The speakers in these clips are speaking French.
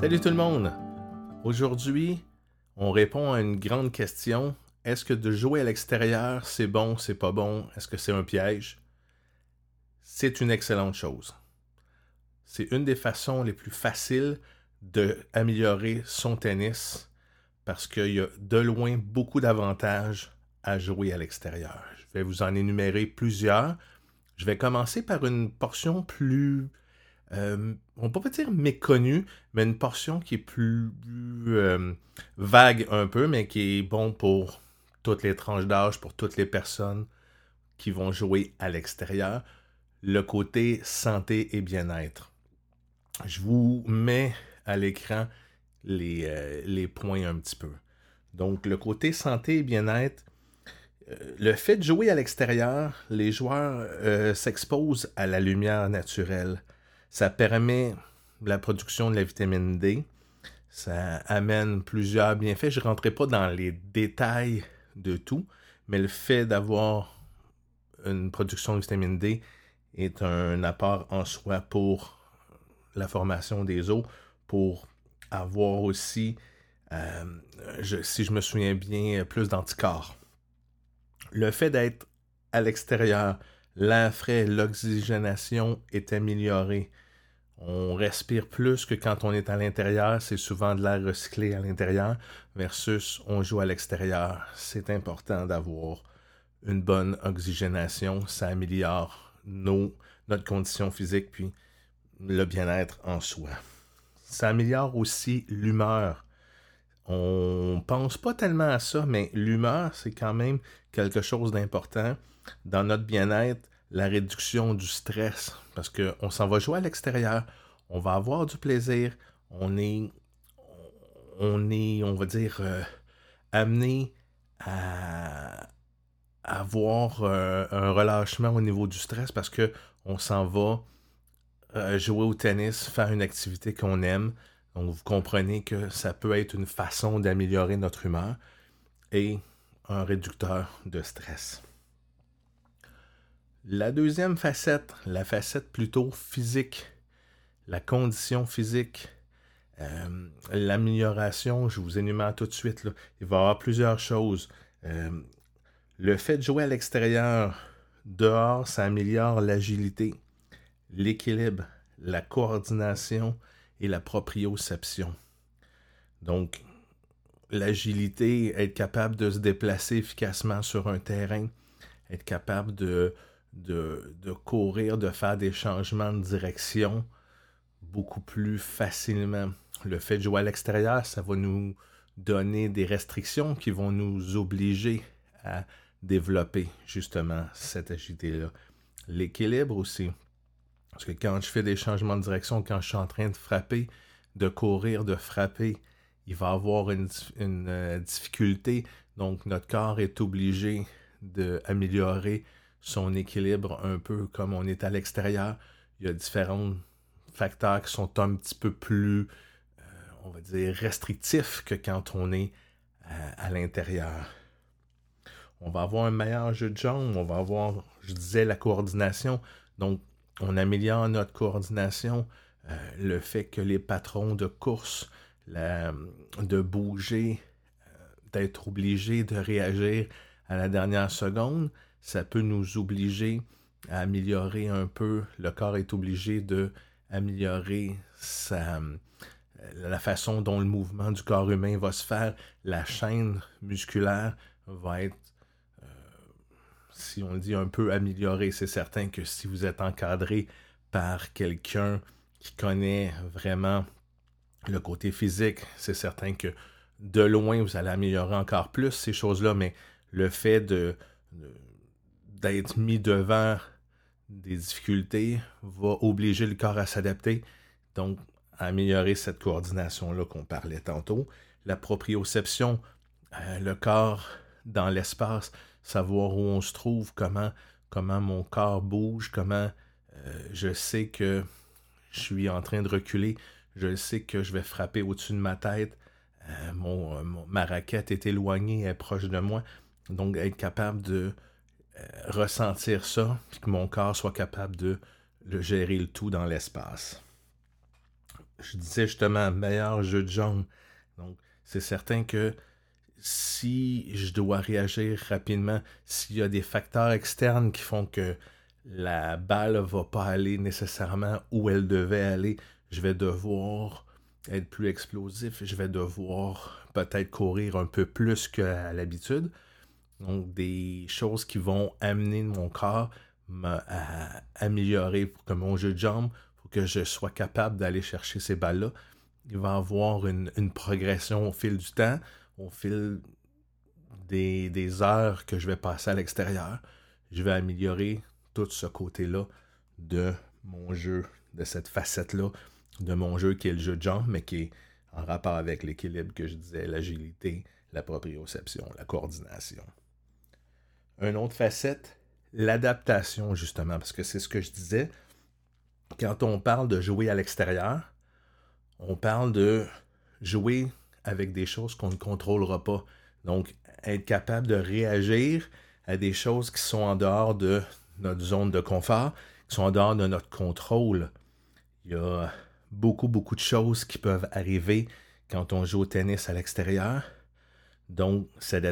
Salut tout le monde! Aujourd'hui, on répond à une grande question. Est-ce que de jouer à l'extérieur, c'est bon, c'est pas bon? Est-ce que c'est un piège? C'est une excellente chose. C'est une des façons les plus faciles d'améliorer son tennis parce qu'il y a de loin beaucoup d'avantages à jouer à l'extérieur. Je vais vous en énumérer plusieurs. Je vais commencer par une portion plus euh, on peut pas dire méconnu, mais une portion qui est plus, euh, vague un peu, mais qui est bon pour toutes les tranches d'âge, pour toutes les personnes qui vont jouer à l'extérieur. Le côté santé et bien-être. Je vous mets à l'écran les, euh, les, points un petit peu. Donc, le côté santé et bien-être, le fait de jouer à l'extérieur, les joueurs s'exposent à la lumière naturelle ça permet la production de la vitamine D. Ça amène plusieurs bienfaits. Je ne rentrerai pas dans les détails de tout, mais le fait d'avoir une production de vitamine D est un apport en soi pour la formation des os, pour avoir aussi, euh, si je me souviens bien, plus d'anticorps. Le fait d'être à l'extérieur, l'air frais, l'oxygénation est améliorée. On respire plus que quand on est à l'intérieur. C'est souvent de l'air recyclé à l'intérieur versus on joue à l'extérieur. C'est important d'avoir une bonne oxygénation. Ça améliore notre condition physique puis le bien-être en soi. Ça améliore aussi l'humeur. On pense pas tellement à ça, mais l'humeur, c'est quand même quelque chose d'important dans notre bien-être la réduction du stress, parce qu'on s'en va jouer à l'extérieur, on va avoir du plaisir, on est, on est, on va dire, euh, amené à avoir euh, un relâchement au niveau du stress parce que on s'en va euh, jouer au tennis, faire une activité qu'on aime. Donc vous comprenez que ça peut être une façon d'améliorer notre humeur et un réducteur de stress. La deuxième facette, la facette plutôt physique, la condition physique, euh, l'amélioration, je vous énumère tout de suite, il va y avoir plusieurs choses. Euh, le fait de jouer à l'extérieur, dehors, ça améliore l'agilité, l'équilibre, la coordination et la proprioception. Donc, l'agilité, être capable de se déplacer efficacement sur un terrain, être capable de, de, courir, de faire des changements de direction beaucoup plus facilement. Le fait de jouer à l'extérieur, ça va nous donner des restrictions qui vont nous obliger à développer justement cette agilité-là. L'équilibre aussi. Parce que quand je fais des changements de direction, quand je suis en train de frapper, de courir, de frapper, il va avoir une, une euh, difficulté. Donc notre corps est obligé d'améliorer son équilibre un peu comme on est à l'extérieur. Il y a différents facteurs qui sont un petit peu plus, euh, on va dire, restrictifs que quand on est euh, à, l'intérieur. On va avoir un meilleur jeu de jambes, on va avoir, je disais, la coordination. Donc, on améliore notre coordination. Euh, le fait que les patrons de course, de bouger, d'être obligé de réagir à la dernière seconde, ça peut nous obliger à améliorer un peu. Le corps est obligé de améliorer sa, euh, la façon dont le mouvement du corps humain va se faire. La chaîne musculaire va être, euh, si on le dit, un peu améliorée. C'est certain que si vous êtes encadré par quelqu'un qui connaît vraiment le côté physique, c'est certain que de loin, vous allez améliorer encore plus ces choses-là, mais le fait de d'être mis devant des difficultés va obliger le corps à s'adapter, donc à améliorer cette coordination-là qu'on parlait tantôt. La proprioception, euh, le corps dans l'espace, savoir où on se trouve, comment, comment mon corps bouge, comment euh, je sais que je suis en train de reculer, je sais que je vais frapper au-dessus de ma tête, euh, ma raquette est éloignée, elle est proche de moi. Donc être capable de ressentir ça, puis que mon corps soit capable de le gérer le tout dans l'espace. je disais justement meilleur jeu de jambes. Donc, c'est certain que si je dois réagir rapidement, s'il y a des facteurs externes qui font que la balle va pas aller nécessairement où elle devait aller, je vais devoir être plus explosif, je vais devoir peut-être courir un peu plus qu'à l'habitude. Donc des choses qui vont amener mon corps à améliorer pour que mon jeu de jambes, pour que je sois capable d'aller chercher ces balles-là. Il va avoir une, progression au fil du temps, au fil des, des heures que je vais passer à l'extérieur. Je vais améliorer tout ce côté-là de mon jeu, de cette facette-là de mon jeu qui est le jeu de jambes, mais qui est en rapport avec l'équilibre que je disais, l'agilité, la proprioception, la coordination. Une autre facette, l'adaptation, justement, parce que c'est ce que je disais. Quand on parle de jouer à l'extérieur, on parle de jouer avec des choses qu'on ne contrôlera pas. Donc, être capable de réagir à des choses qui sont en dehors de notre zone de confort, qui sont en dehors de notre contrôle. Il y a beaucoup, beaucoup de choses qui peuvent arriver quand on joue au tennis à l'extérieur. Donc, cette,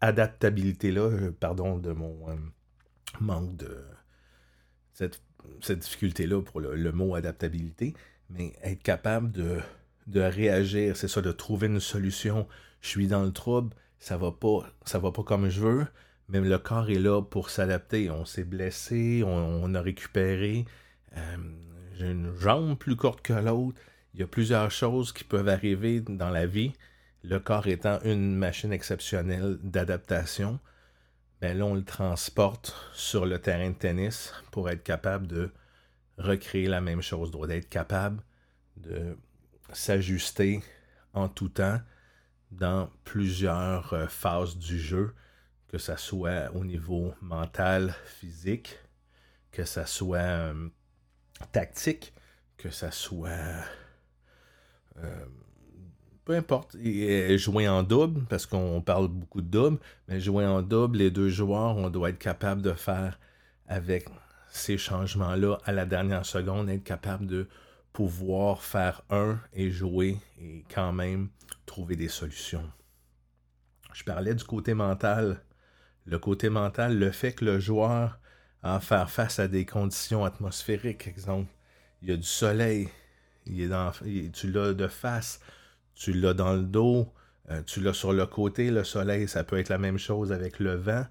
adaptabilité-là, euh, pardon de mon euh, manque de. Cette, difficulté-là pour le, mot adaptabilité, mais être capable de, de réagir, c'est ça, de trouver une solution. Je suis dans le trouble, ça va pas, ça va pas comme je veux, mais le corps est là pour s'adapter. On s'est blessé, on, a récupéré. Euh, j'ai une jambe plus courte que l'autre. Il y a plusieurs choses qui peuvent arriver dans la vie. Le corps étant une machine exceptionnelle d'adaptation, ben là, on le transporte sur le terrain de tennis pour être capable de recréer la même chose, d'être capable de s'ajuster en tout temps dans plusieurs euh, phases du jeu que ça soit au niveau mental, physique, que ça soit euh, tactique, que ça soit euh, peu importe, jouer en double, parce qu'on parle beaucoup de double, mais jouer en double, les deux joueurs, on doit être capable de faire avec ces changements-là à la dernière seconde, être capable de pouvoir faire un et jouer et quand même trouver des solutions. Je parlais du côté mental. Le côté mental, le fait que le joueur a à faire face à des conditions atmosphériques, exemple, il y a du soleil, il est dans, tu l'as de face, tu l'as dans le dos, euh, tu l'as sur le côté, le soleil, ça peut être la même chose avec le vent.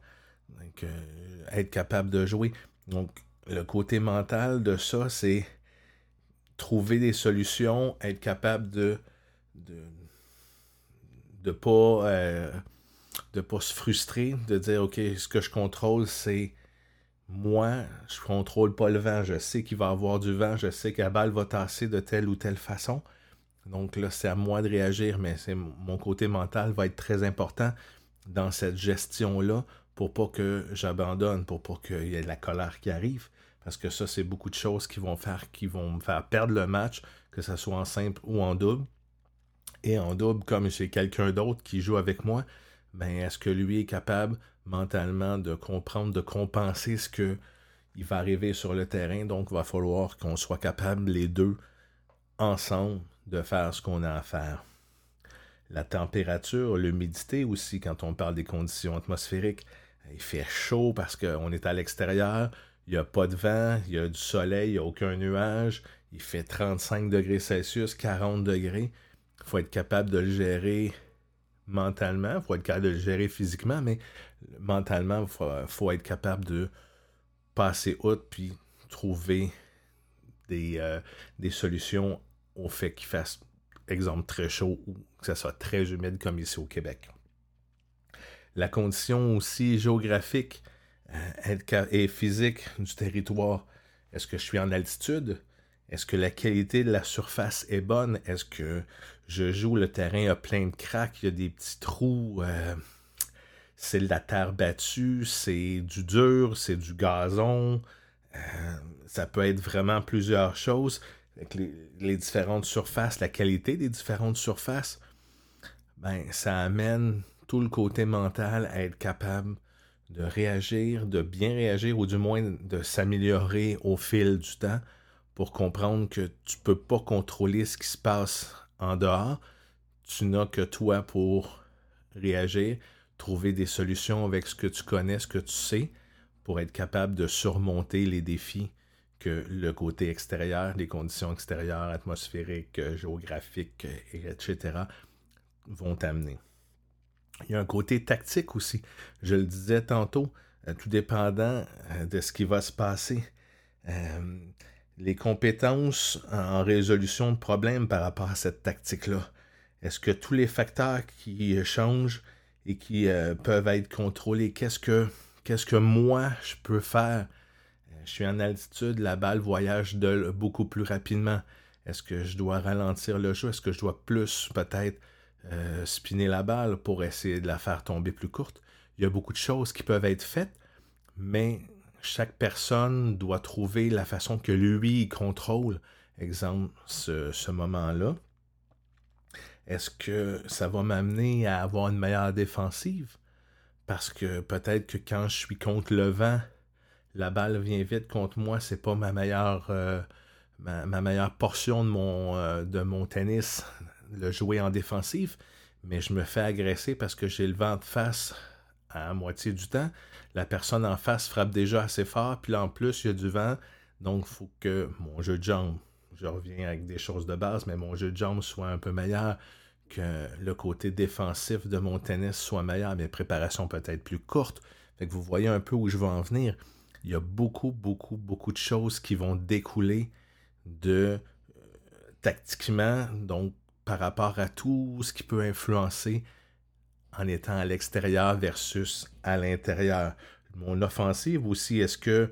Donc, euh, être capable de jouer. Donc, le côté mental de ça, c'est trouver des solutions, être capable de de, pas euh, de pas se frustrer, de dire OK, ce que je contrôle, c'est moi, je contrôle pas le vent, je sais qu'il va y avoir du vent, je sais que la balle va tasser de telle ou telle façon. Donc là, c'est à moi de réagir, mais c'est mon côté mental va être très important dans cette gestion-là pour pas que j'abandonne, pour pas qu'il y ait de la colère qui arrive. Parce que ça, c'est beaucoup de choses qui vont faire, qui vont me faire perdre le match, que ce soit en simple ou en double. Et en double, comme c'est quelqu'un d'autre qui joue avec moi, ben, est-ce que lui est capable mentalement de comprendre, de compenser ce que il va arriver sur le terrain? Donc, il va falloir qu'on soit capable, les deux, ensemble, de faire ce qu'on a à faire. La température, l'humidité aussi, quand on parle des conditions atmosphériques, il fait chaud parce qu'on est à l'extérieur, il n'y a pas de vent, il y a du soleil, il n'y a aucun nuage, il fait 35 degrés Celsius, 40 degrés. Il faut être capable de le gérer mentalement, il faut être capable de le gérer physiquement, mais mentalement, il faut, être capable de passer outre puis trouver des, euh, des solutions au fait qu'il fasse, exemple, très chaud ou que ça soit très humide comme ici au Québec. La condition aussi géographique euh, et physique du territoire. Est-ce que je suis en altitude? Est-ce que la qualité de la surface est bonne? Est-ce que je joue, le terrain a plein de craques, il y a des petits trous, euh, c'est de la terre battue, c'est du dur, c'est du gazon, euh, ça peut être vraiment plusieurs choses. Avec les, différentes surfaces, la qualité des différentes surfaces, ben, ça amène tout le côté mental à être capable de réagir, de bien réagir, ou du moins de s'améliorer au fil du temps pour comprendre que tu peux pas contrôler ce qui se passe en dehors. Tu n'as que toi pour réagir, trouver des solutions avec ce que tu connais, ce que tu sais, pour être capable de surmonter les défis que le côté extérieur, les conditions extérieures, atmosphériques, géographiques, etc., vont t'amener. Il y a un côté tactique aussi. Je le disais tantôt, euh, tout dépendant euh, de ce qui va se passer. Euh, les compétences en résolution de problèmes par rapport à cette tactique-là. Est-ce que tous les facteurs qui changent et qui peuvent être contrôlés, qu'est-ce que, qu'est-ce que moi je peux faire? Je suis en altitude, la balle voyage beaucoup plus rapidement. Est-ce que je dois ralentir le jeu? Est-ce que je dois plus peut-être spinner la balle pour essayer de la faire tomber plus courte? il y a beaucoup de choses qui peuvent être faites, mais chaque personne doit trouver la façon que lui contrôle, exemple, ce, moment-là. Est-ce que ça va m'amener à avoir une meilleure défensive? Parce que peut-être que quand je suis contre le vent, la balle vient vite contre moi, c'est pas ma meilleure, euh, ma, meilleure portion de mon, euh, de mon tennis, le jouer en défensive, mais je me fais agresser parce que j'ai le vent de face à moitié du temps. La personne en face frappe déjà assez fort, puis là en plus, il y a du vent. Donc, il faut que mon jeu de jambes, je reviens avec des choses de base, mais mon jeu de jambes soit un peu meilleur, que le côté défensif de mon tennis soit meilleur, mes préparations peut-être plus courtes. Fait que vous voyez un peu où je veux en venir. Il y a beaucoup, beaucoup, beaucoup de choses qui vont découler de euh, tactiquement, donc par rapport à tout ce qui peut influencer en étant à l'extérieur versus à l'intérieur. Mon offensive aussi, est-ce que,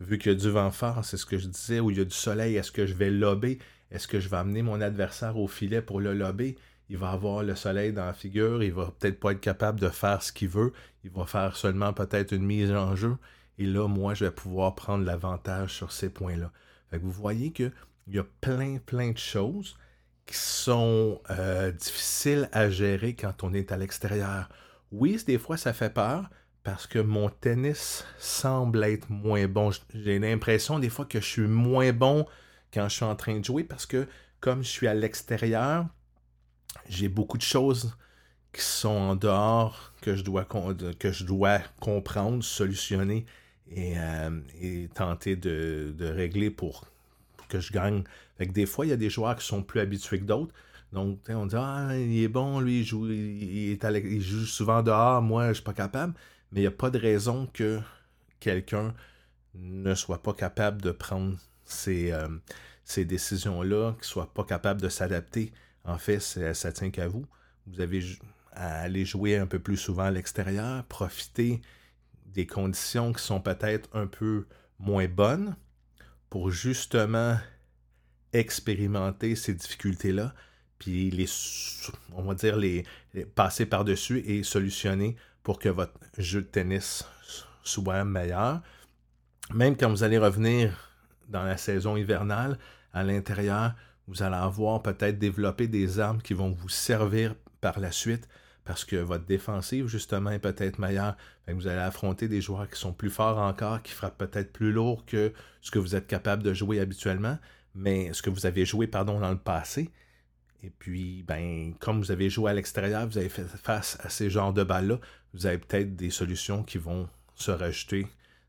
vu qu'il y a du vent fort, c'est ce que je disais, ou il y a du soleil, est-ce que je vais lober? Est-ce que je vais amener mon adversaire au filet pour le lober? Il va avoir le soleil dans la figure, il va peut-être pas être capable de faire ce qu'il veut, il va faire seulement peut-être une mise en jeu, et là, moi, je vais pouvoir prendre l'avantage sur ces points-là. vous voyez qu'il y a plein, plein de choses qui sont euh, difficiles à gérer quand on est à l'extérieur. Oui, des fois ça fait peur parce que mon tennis semble être moins bon. J'ai l'impression des fois que je suis moins bon quand je suis en train de jouer parce que comme je suis à l'extérieur, j'ai beaucoup de choses qui sont en dehors que je dois, que je dois comprendre, solutionner et, euh, tenter de, régler pour que je gagne. Fait des fois, il y a des joueurs qui sont plus habitués que d'autres. Donc, on dit Ah, il est bon, lui, il joue, il, joue souvent dehors, moi, je suis pas capable. Mais il n'y a pas de raison que quelqu'un ne soit pas capable de prendre ces, euh, décisions-là, qu'il soit pas capable de s'adapter. En fait, ça tient qu'à vous. Vous avez à aller jouer un peu plus souvent à l'extérieur, profiter des conditions qui sont peut-être un peu moins bonnes, pour justement expérimenter ces difficultés-là, puis les, on va dire, les, passer par-dessus et solutionner pour que votre jeu de tennis soit meilleur. Même quand vous allez revenir dans la saison hivernale, à l'intérieur, vous allez avoir peut-être développé des armes qui vont vous servir par la suite parce que votre défensive, justement, est peut-être meilleure. vous allez affronter des joueurs qui sont plus forts encore, qui frappent peut-être plus lourd que ce que vous êtes capable de jouer habituellement, mais ce que vous avez joué, pardon, dans le passé. Et puis, ben, comme vous avez joué à l'extérieur, vous avez fait face à ces genres de balles-là, vous avez peut-être des solutions qui vont se rajouter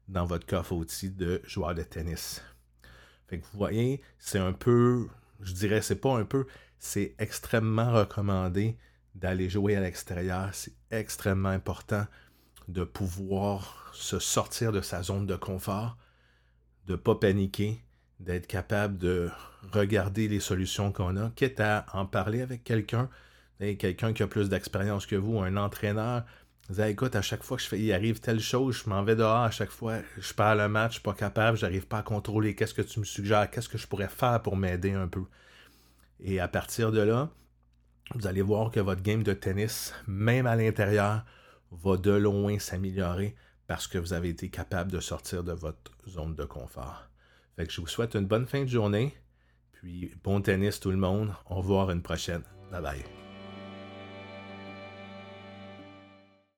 dans votre coffre outils de joueur de tennis. Fait que vous voyez, c'est un peu, je dirais, c'est pas un peu, c'est extrêmement recommandé d'aller jouer à l'extérieur. C'est extrêmement important de pouvoir se sortir de sa zone de confort, de ne pas paniquer, d'être capable de regarder les solutions qu'on a, quitte à en parler avec quelqu'un, quelqu'un qui a plus d'expérience que vous, un entraîneur. Vous écoute, à chaque fois que arrive telle chose, je m'en vais dehors, à chaque fois, je perds le match, je suis pas capable, j'arrive pas à contrôler, qu'est-ce que tu me suggères, qu'est-ce que je pourrais faire pour m'aider un peu. Et à partir de là, vous allez voir que votre game de tennis, même à l'intérieur, va de loin s'améliorer parce que vous avez été capable de sortir de votre zone de confort. Fait que je vous souhaite une bonne fin de journée, puis bon tennis tout le monde. On va voir une prochaine. Bye bye.